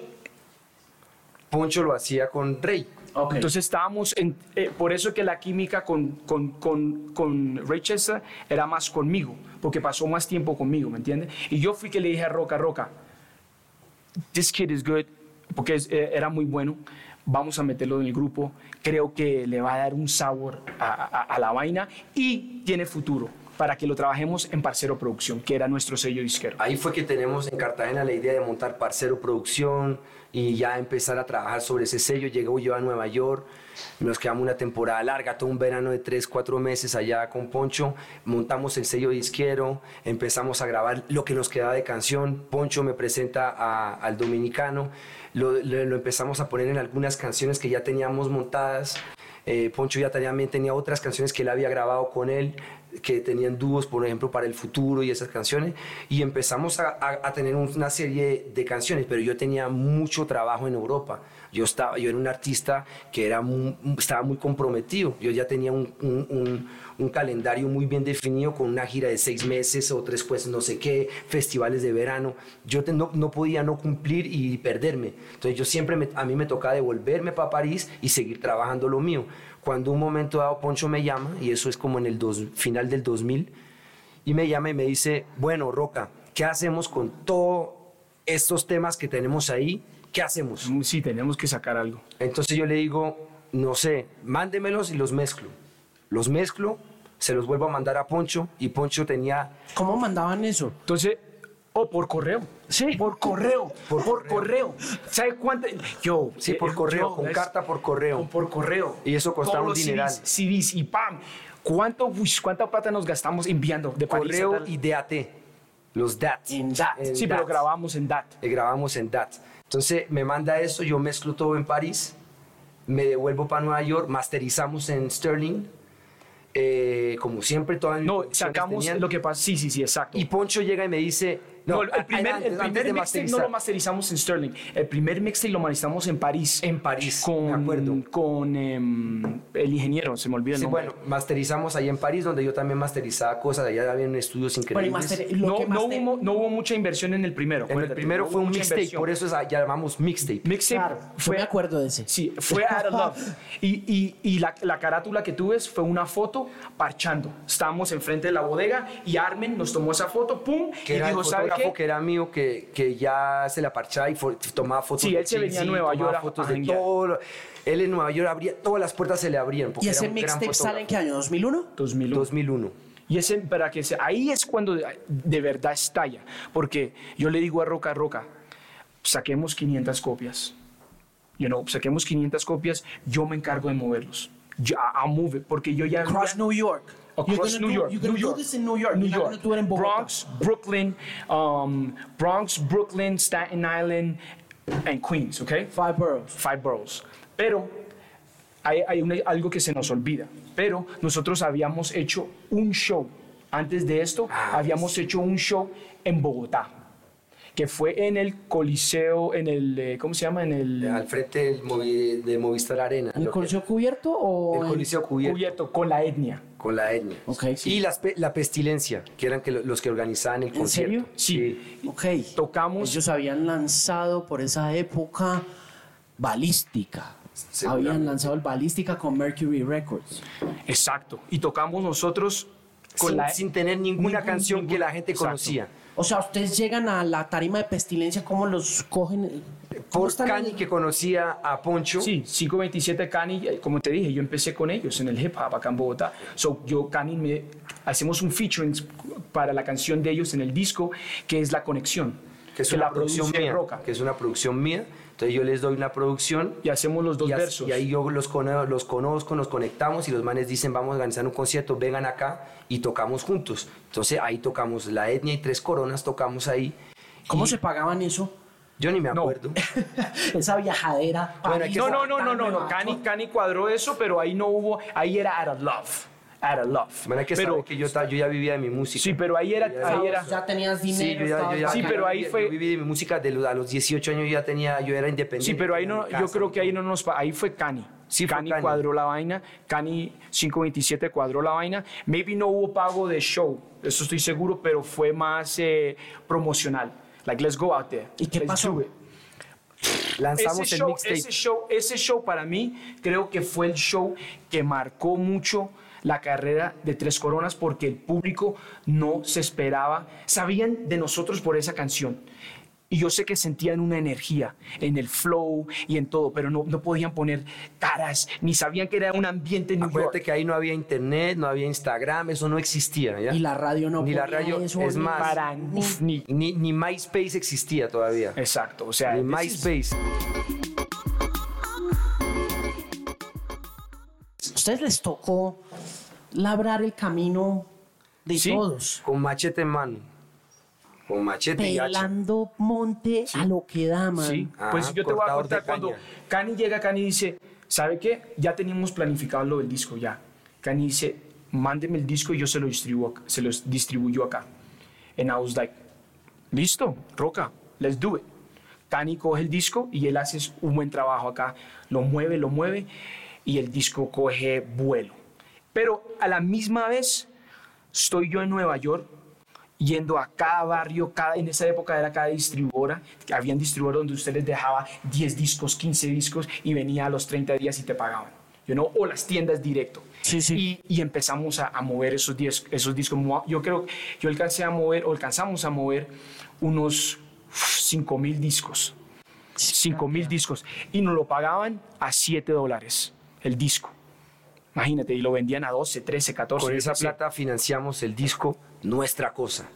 Poncho lo hacía con Rey. Entonces estábamos, en, eh, por eso que la química con, con, con, con Ray Chester era más conmigo, porque pasó más tiempo conmigo, ¿me entiendes? Y yo fui que le dije a Roca, Roca, this kid is good, porque es- eh, era muy bueno, vamos a meterlo en el grupo, creo que le va a dar un sabor a, a- a la vaina y tiene futuro para que lo trabajemos en Parcero Producción, que era nuestro sello disquero. Ahí fue que tenemos en Cartagena la idea de montar Parcero Producción y ya empezar a trabajar sobre ese sello. Llegó yo a Nueva York, nos quedamos una temporada larga, todo un verano de tres, cuatro meses allá con Poncho. Montamos el sello disquero, empezamos a grabar lo que nos quedaba de canción. Poncho me presenta al dominicano, lo empezamos a poner en algunas canciones que ya teníamos montadas. Eh, Poncho ya también tenía otras canciones que él había grabado con él, que tenían dúos, por ejemplo, para el futuro y esas canciones. Y empezamos a, tener una serie de canciones, pero yo tenía mucho trabajo en Europa. Yo, estaba, yo era un artista que era estaba muy comprometido. Yo ya tenía un, un- calendario muy bien definido con una gira de seis meses o tres, pues no sé qué, festivales de verano. Yo no, no podía no cumplir y perderme. Entonces yo siempre, me- a mí me tocaba devolverme para París y seguir trabajando lo mío. Cuando un momento dado Poncho me llama, y eso es como en el dos- final del 2000, y me llama y me dice, bueno, Roca, ¿qué hacemos con todos estos temas que tenemos ahí? ¿Qué hacemos? Sí, tenemos que sacar algo. Entonces yo le digo, no sé, mándemelos y los mezclo. Los mezclo, se los vuelvo a mandar a Poncho y Poncho tenía, ¿Cómo mandaban eso? Entonces, O por correo. Sí. Por correo. Por, correo. ¿Sabe cuánto? Yo. Sí, por eh, correo, yo, con es- carta por correo. con- Por correo. Y eso costaba un dineral. CDs, CDs y ¡pam! ¿Cuánto, uy, ¿Cuánta plata nos gastamos enviando de París Correo tal- y DAT. Los DAT. En DAT. En Sí, pero grabamos en DAT. Eh, grabamos en DAT. Entonces me manda eso, yo mezclo todo en París, me devuelvo para Nueva York, masterizamos en Sterling, eh, como siempre, todas No, sacamos lo que pasa. Sí, sí, sí, exacto. Y Poncho llega y me dice, No, no, el primer, antes- el primer mixtape no lo masterizamos en Sterling. El primer mixtape lo masterizamos en París. En París, con, me acuerdo. Con em, el ingeniero, se me olvida el Sí, nombre. bueno, masterizamos ahí en París, donde yo también masterizaba cosas, allá había estudios increíbles. no, hubo, no hubo mucha inversión en el primero. en el primero no fue un mixtape, inversión. por eso es- llamamos mixtape. Mixtape Claro, fue, me acuerdo de ese. Sí, fue Out of Love. *laughs* Y, y, y la, la carátula que tú ves fue una foto parchando. Estábamos enfrente de la bodega y Armen nos tomó esa foto, ¡pum! y dijo, el ¿sabe fotógrafo que era mío, que, que ya se la parchaba y fo- tomaba fotos. Sí, de él se venía a Nueva tomaba York a- fotos a de todo. lo- Él en Nueva York abría, todas las puertas se le abrían. porque ¿Y ese mixtape sale en qué año? ¿2001? 2001. 2001. Y ese, para que se- ahí es cuando de, de verdad estalla. Porque yo le digo a Roca, Roca, saquemos 500 copias. You know, saquemos 500 copias, yo me encargo de moverlos. Yo, I'll move it, porque yo ya... Across New York. Across New do- York. You're gonna New do York. this in New York. New You're York. gonna do it in Bogotá. Bronx, Brooklyn, um, Bronx, Brooklyn, Staten Island, and Queens, okay? Five boroughs. Five boroughs. Pero hay, hay una- algo que se nos olvida. Pero nosotros habíamos hecho un show. Antes de esto, Ah, habíamos hecho un show en Bogotá. Que fue en el Coliseo, en el, eh, ¿cómo se llama? En el Al frente del, Movi- de Movistar Arena. ¿En el que- Coliseo Cubierto o el en- Coliseo cubierto. cubierto con la etnia. Con la etnia. Ok, sí. Y las la pestilencia, que eran que lo- los que organizaban el ¿En concierto. serio? Sí. Ok. Tocamos. Ellos habían lanzado por esa época Balística. Habían lanzado el Balística con Mercury Records. Exacto. Y tocamos nosotros con sin, la. sin tener ninguna ningún- canción que la gente Exacto. conocía. O sea, ustedes llegan a la tarima de pestilencia, ¿cómo los cogen? ¿Cómo Por Cani que conocía a Poncho. Sí, 527 Cani, eh, como te dije, yo empecé con ellos en el hip hop acá en Bogotá. So, yo, Cani, me, hacemos un featuring para la canción de ellos en el disco, que es La Conexión. que es una la producción mía. Roca. Que es una producción mía. Entonces yo les doy una producción Y hacemos los dos y, versos. y ahí yo los, cono- los conozco, nos conectamos y los manes dicen vamos a organizar un concierto, vengan acá y tocamos juntos. Entonces ahí tocamos La Etnia y Tres Coronas, tocamos ahí. ¿Cómo Y se pagaban eso? Yo ni me No. acuerdo. *laughs* Esa viajadera. Bueno, No, no, no, no, no, no. Cani. Cani cuadró eso, pero ahí no hubo, ahí era out of love. Out of love. Hay que pero, saber que yo, ta- yo ya vivía de mi música. Sí, pero ahí era, Ya- ahí era. Ya tenías dinero. Sí, yo ya, yo ya- Sí, pero ahí fue- Yo viví de mi música de los- a los 18 años, yo ya tenía, yo era independiente. Sí, pero ahí no, tenía yo creo casa, que ahí no nos, ahí fue Cani. Sí, Cani, cuadró la vaina, Cani 527 cuadró la vaina. Maybe no hubo pago de show, eso estoy seguro, pero fue más eh, promocional. Like, let's go out there. ¿Y qué Let's pasó? Lanzamos ese el show, mixtape. ese show, ese show para mí creo que fue el show que marcó mucho la carrera de Tres Coronas porque el público no se esperaba, sabían de nosotros por esa canción. Y yo sé que sentían una energía en el flow y en todo, pero no, no podían poner caras, ni sabían que era un ambiente en New Acuérdate York. que ahí no había internet, no había Instagram, eso no existía. ¿ya? Y la radio no Ni la radio, eso, es ni más, Para ni- ni, Ni, ni MySpace existía todavía. Exacto, o sea, Ni is- ustedes les tocó labrar el camino de Sí. todos. Con machete en mano. Con machete y hacha. Pelando monte a lo que da, man. Sí, Ah, pues yo te voy a contar cuando. Cani llega, Cani dice, ¿sabe qué? Ya teníamos planificado lo del disco ya. Cani dice, mándeme el disco y yo se lo distribuyo, acá- se los distribuyo acá. And I was like, listo, Roca, let's do it. Cani coge el disco y él hace un buen trabajo acá, lo mueve, lo mueve y el disco coge vuelo. Pero a la misma vez estoy yo en Nueva York yendo a cada barrio, cada, en esa época era cada distribuidora, habían distribuidores donde usted les dejaba 10 discos, 15 discos y venía a los 30 días y te pagaban. You know, o las tiendas directo. Sí, sí. Y, y empezamos a, a mover esos, diez- esos discos. Yo creo que yo alcancé a mover, o alcanzamos a mover unos 5 mil discos. 5 mil discos. Y nos lo pagaban a 7 dólares el disco. Imagínate, y lo vendían a 12, 13, 14. Con esa plata financiamos el disco Nuestra Cosa.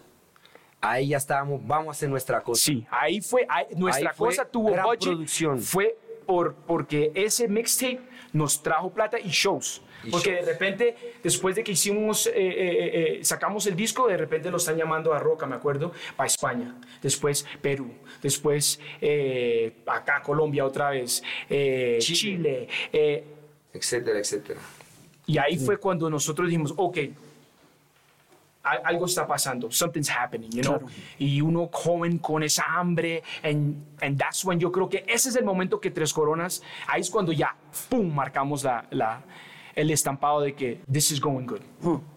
Ahí ya estábamos, vamos a hacer nuestra cosa. Sí, ahí fue, ahí- nuestra Ahí fue cosa tuvo gran budget, producción. fue por, porque ese mixtape nos trajo plata y shows. Y porque de repente, después de que hicimos, eh, eh, eh, sacamos el disco, de repente lo están llamando a Roca, me acuerdo, para España, después Perú, después acá Colombia otra vez, Chile. Chile, Etcétera, etcétera. y ahí fue cuando nosotros dijimos, ok, al- algo está pasando, something's happening, you know. Claro. Y uno joven con esa hambre, and, and that's when yo creo que ese es el momento que Tres Coronas, ahí es cuando ya, pum, marcamos la, la, el estampado de que this is going good.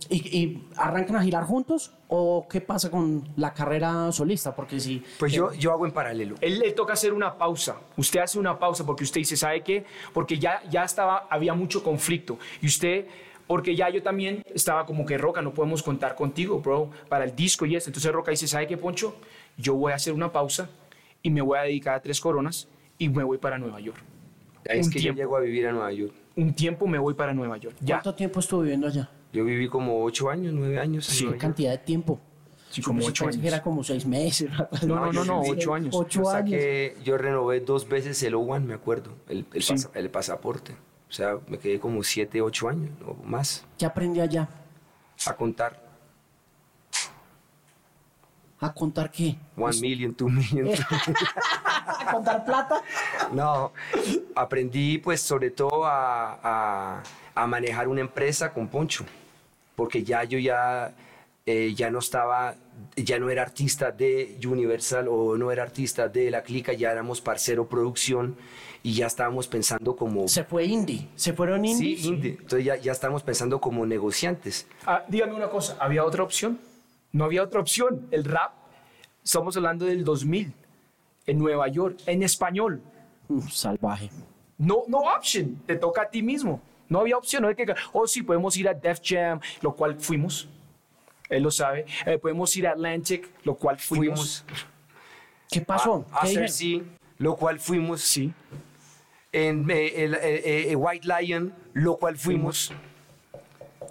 ¿Y, y arrancan a girar juntos o qué pasa con la carrera solista? Porque si... Pues yo, yo hago en paralelo. Él le toca hacer una pausa. Usted hace una pausa porque usted dice, ¿sabe qué? Porque ya, ya estaba, había mucho conflicto. Y usted, porque ya yo también estaba como que, Roca, no podemos contar contigo, bro, para el disco y esto. Entonces Roca dice, ¿sabe qué, Poncho? Yo voy a hacer una pausa y me voy a dedicar a Tres Coronas y me voy para Nueva York. Ahí es un que tiempo. yo llego a vivir a Nueva York. Un tiempo me voy para Nueva York. Ya. ¿Cuánto tiempo estuvo viviendo allá? Yo viví como ocho años, nueve años. Sí, ¿Qué cantidad de tiempo? Sí, como Yo ocho que años. era como seis meses. *laughs* No, no, no, no, ocho años. Ocho Yo años. saqué- yo renové dos veces el O1, me acuerdo, el, el, Sí. pasa- el pasaporte. O sea, me quedé como siete, ocho años o más ¿Qué aprendí allá? a contar. ¿A contar qué? One million, two million. ¿A *laughs* contar plata? No, aprendí pues sobre todo a, a- a manejar una empresa con Poncho, porque ya yo ya, eh, ya no estaba, ya no era artista de Universal o no era artista de La Clica, ya éramos parcero producción y ya estábamos pensando como... Se fue indie. ¿Se fueron indie? Sí, indie. Entonces ya, ya estábamos pensando como negociantes. Ah, dígame una cosa, ¿había otra opción? No había otra opción. El rap, estamos hablando del 2000, en Nueva York, en español. Salvaje. No, no option, te toca a ti mismo. No había opción, no hay que, oh sí, podemos ir a Def Jam, lo cual fuimos. Él lo sabe. Eh, podemos ir a Atlantic, lo cual fuimos. Fuimos ¿Qué pasó? a, a ¿Qué hacer sí, lo cual fuimos. Sí. En eh, el, eh, eh, White Lion, lo cual fuimos.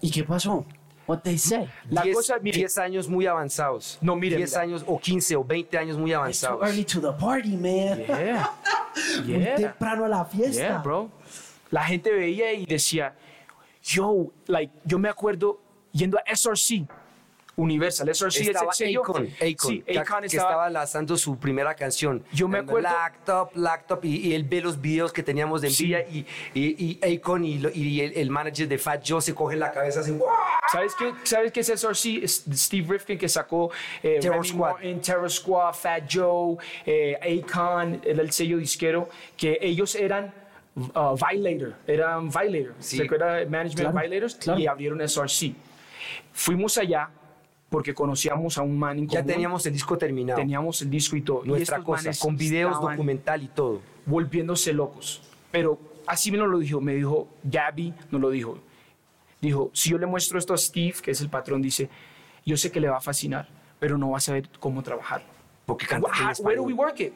¿Y qué pasó? What they say? La 10 cosa, mire, 10 años muy avanzados. No, mire, 10 mira. años o 15 o 20 años muy It's too avanzados. early to the party, man. yeah, *laughs* Muy yeah, temprano a la fiesta. yeah, bro. La gente veía y decía, yo, like, yo me acuerdo yendo a SRC, Universal, SRC es estaba sello. Akon, Akon, sí, que, estaba, lanzando su primera canción. Yo me acuerdo- Laptop, laptop, y, y él ve los videos que teníamos de Sí. envidia y, y, y Akon y, el, el manager de Fat Joe se coge la cabeza. ¿Sabes qué, ¿Sabes qué es SRC? Steve Rifkin que sacó eh, Terror Squad. Martin, Terror Squad, Fat Joe, eh, Akon, el sello disquero, que ellos eran uh, Violator, eran Violator, Sí. ¿se acuerda? Management Claro, Violators, claro. y abrieron SRC. Fuimos allá porque conocíamos a un man en Ya común, teníamos el disco terminado. teníamos el disco y todo. y nuestra estos cosa, con videos, documental y todo. volviéndose locos. Pero así me lo dijo, me dijo, Gabby nos lo dijo. Dijo, si yo le muestro esto a Steve, que es el patrón, dice, yo sé que le va a fascinar, pero no va a saber cómo trabajarlo. Porque canta en How- Where do we español. work it?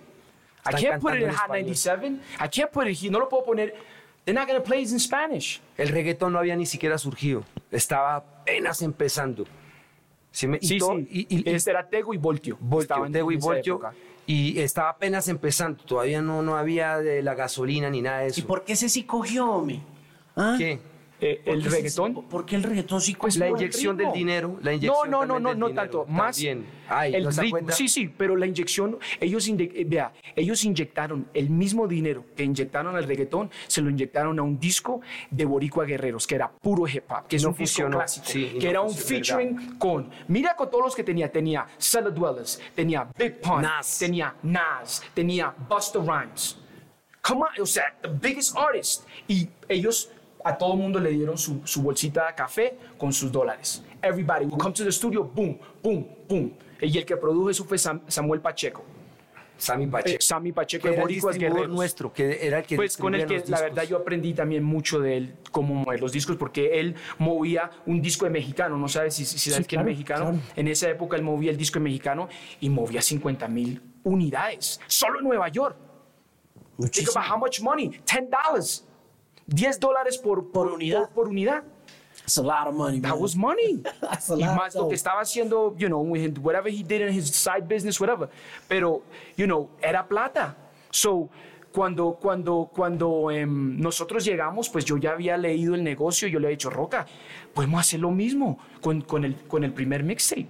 I can't put it in Hot español. 97. I can't put it here. No lo puedo poner. They're not going to play it in Spanish. El reggaetón no había ni siquiera surgido. Estaba apenas empezando. ¿Sí me- y Sí, todo- sí. y- y- este era Tego y Voltio. Voltio, Estaban Tego y Voltio, época. y estaba apenas empezando, todavía no, no había de la gasolina ni nada de ¿Y eso. por qué ese sí cogió, hombre? ¿Ah? ¿Qué? Eh, ¿Por el reggaetón. ¿Por qué el reggaetón sí cogió? La inyección del dinero, la No, inyección no, no, no, no tanto. Más el ¿no se ritmo. Sí, sí, pero la inyección, ellos, eh, vea, ellos inyectaron el mismo dinero que inyectaron al reggaetón, se lo inyectaron a un disco de Boricua Guerreros, que era puro hip hop, que es No un disco funcionó, clásico, que era un featuring con, mira con todos los que tenía, tenía Cellar Dwellers, tenía Big Pun, tenía Nas, tenía Busta Rhymes. Come on, o sea, the biggest artist. Y ellos a todo mundo le dieron su, su bolsita de café con sus dólares. Everybody will come to the studio, boom, boom, boom. Y el que produjo eso fue Sam- Samuel Pacheco. Sammy Pacheco. Eh, Sammy Pacheco que de Boricuas Guerreros. nuestro, que era el que Pues con el que la verdad yo aprendí también mucho de él, cómo mover los discos, porque él movía un disco de mexicano, no sabes si, si sabes quién claro, es mexicano. claro. En esa época él movía el disco de mexicano y movía 50 mil unidades, solo en Nueva York. Think Muchísimo. about how much money, $10 10 dólares por, Por unidad. Por, por unidad. That's a lot of money, man. That was money. *laughs* That's a y lot, más lo que estaba haciendo, you know, whatever he did in his side business, whatever. Pero, you know, era plata. So, cuando, cuando, cuando em, nosotros llegamos, pues yo ya había leído el negocio, yo le he dicho, Roca, podemos hacer lo mismo con, con, el, con el primer mixtape.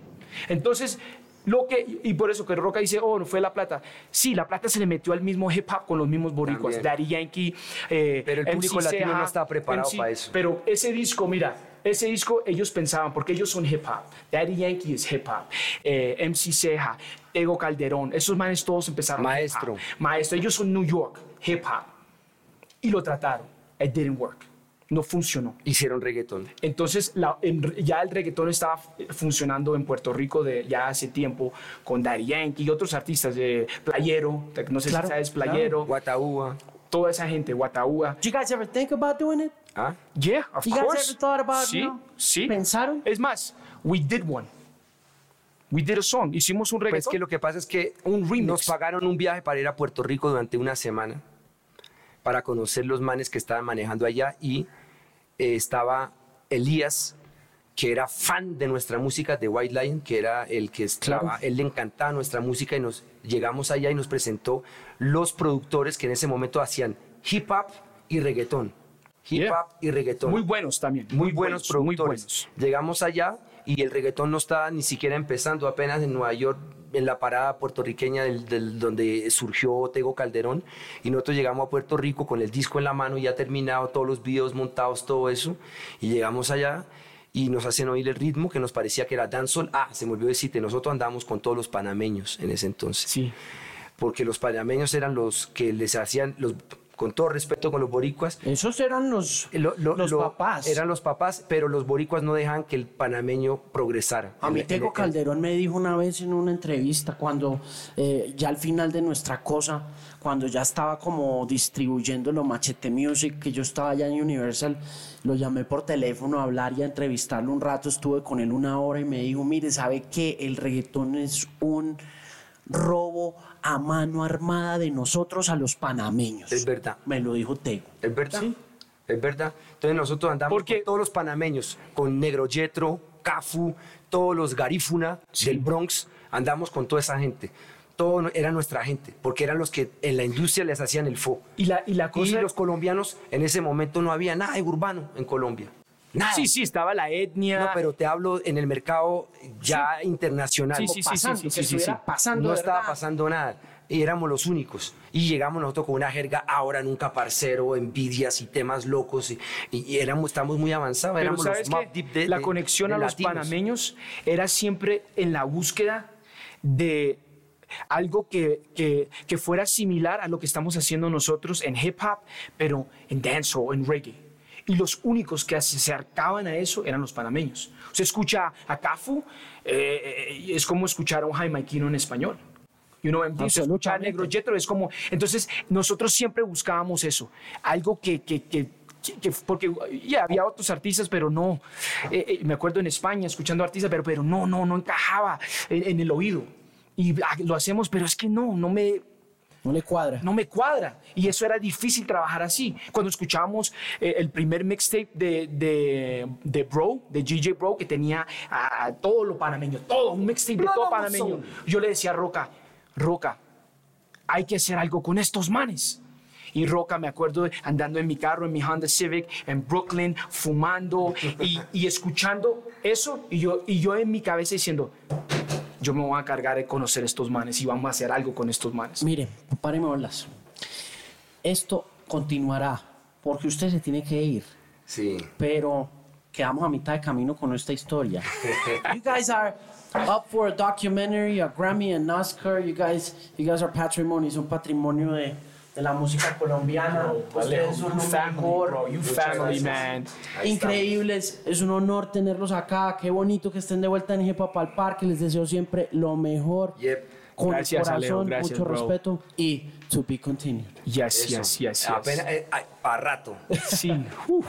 Entonces, lo que, y por eso que Roca dice, oh, no fue la plata. Sí, la plata se le metió al mismo hip hop con los mismos boricuas. Daddy Yankee, eh, Pero el público latino no estaba preparado MC para eso. pero ese disco, mira, ese disco ellos pensaban, porque ellos son hip hop. Daddy Yankee es hip hop. Eh, MC Ceja, Tego Calderón, esos manes todos empezaron. Maestro. hip hop. Maestro, ellos son New York, hip hop. Y lo trataron. It didn't work. No funcionó. Hicieron reggaetón. Entonces, la- en- ya el reggaetón estaba funcionando en Puerto Rico de, ya hace tiempo con Daddy Yankee y otros artistas, de Playero, no sé Claro, si sabes, claro. Playero, Guataúba. toda esa gente, Guataúa. Did you guys ever think about doing it? ¿Ah? Yeah, of You guys course. ever thought about, sí, you know, sí. pensaron? Es más, we did one. We did a song. Hicimos un Pues reggaetón. que lo que pasa es que Un remix. nos pagaron un viaje para ir a Puerto Rico durante una semana para conocer los manes que estaban manejando allá y eh, estaba Elías que era fan de nuestra música de White Lion, que era el que estaba, él le encantaba nuestra música y nos llegamos allá y nos presentó los productores que en ese momento hacían hip hop y reggaetón. Hip Yeah. hop y reggaetón Muy buenos también. muy buenos Muy productores. buenos. Llegamos allá y el reggaetón no estaba ni siquiera empezando, apenas en Nueva York, en la parada puertorriqueña del, del- donde surgió Tego Calderón. Y nosotros llegamos a Puerto Rico con el disco en la mano, ya terminado, todos los videos montados, todo eso. Y llegamos allá y nos hacen oír el ritmo que nos parecía que era dancehall. Ah, se me olvidó decirte, nosotros andamos con todos los panameños en ese entonces Sí. porque los panameños eran los que les hacían, los, con todo respeto con los boricuas, Esos eran los, lo- lo- los lo- papás. Eran los papás, pero los boricuas no dejaban que el panameño progresara. A mí Tego Calderón me dijo una vez en una entrevista, cuando eh, ya al final de nuestra cosa, cuando ya estaba como distribuyendo lo Machete Music, que yo estaba allá en Universal, lo llamé por teléfono a hablar y a entrevistarlo un rato, estuve con él una hora y me dijo, mire, ¿sabe qué? El reggaetón es un robo a mano armada de nosotros a los panameños. Es verdad. Me lo dijo Tego. Es verdad. Es verdad. Entonces nosotros andamos Porque- con todos los panameños, con Negro Yetro, Cafu, todos los Garífuna del Bronx, andamos con toda esa gente. Todo era nuestra gente, porque eran los que en la industria les hacían el fo. Y la, y la Y cosa. los colombianos, en ese momento no había nada de urbano en Colombia. Nada. Sí, sí, estaba la etnia. No, pero te hablo en el mercado ya internacional. Sí, sí, sí, Pasando, sí, sí, sí, sí. pasando no estaba verdad. pasando nada. Y éramos los únicos. Y llegamos nosotros con una jerga ahora nunca parcero, envidias y temas locos. Y, y- éramos, estamos muy avanzados. Pero éramos sabes los que de- la de- conexión de a los latinos. panameños era siempre en la búsqueda de algo que, que, que fuera similar a lo que estamos haciendo nosotros en hip hop, pero en dancehall, en reggae. Y los únicos que se acercaban a eso eran los panameños. Se escucha a Cafu, eh, eh, es como escuchar a un jamaiquino en español. You know, MD, se escucha a Negro Jetro, es como... Entonces, nosotros siempre buscábamos eso, algo que... que, que que- que- porque ya había otros artistas, pero no. Eh, eh, me acuerdo en España escuchando artistas, pero, pero no, no, no encajaba en, en el oído. Y ah, lo hacemos, pero es que no, no me, No le cuadra. no me cuadra. Y eso era difícil trabajar así. Cuando escuchábamos eh, el primer mixtape de, de, de Bro, de GJ Bro, que tenía ah, todo lo panameño, todo, un mixtape de todo panameño. Yo le decía a Roca, Roca, hay que hacer algo con estos manes. Y Roca, me acuerdo andando en mi carro, en mi Honda Civic, en Brooklyn, fumando y, y escuchando eso. Y yo, y yo en mi cabeza diciendo, yo me voy a cargar de conocer estos manes y vamos a hacer algo con estos manes. Mire, páreme bolas. Esto continuará porque usted se tiene que ir, Sí. pero quedamos a mitad de camino con esta historia. *laughs* you guys are up for a documentary, a Grammy, and Oscar. You guys, you guys are patrimony, son patrimonio de, de la música colombiana. Ustedes son lo family, mejor. bro. You family, man. Increíbles, es un honor tenerlos acá. Qué bonito que estén de vuelta en Hip Hop al Parque. Les deseo siempre lo mejor. Yep. Con Gracias, el Alejo, corazón, gracias, mucho bro. respeto y to be continued. Yes, Eso. yes, yes, yes. Apenas, eh, para rato. Sí. *laughs* Uf.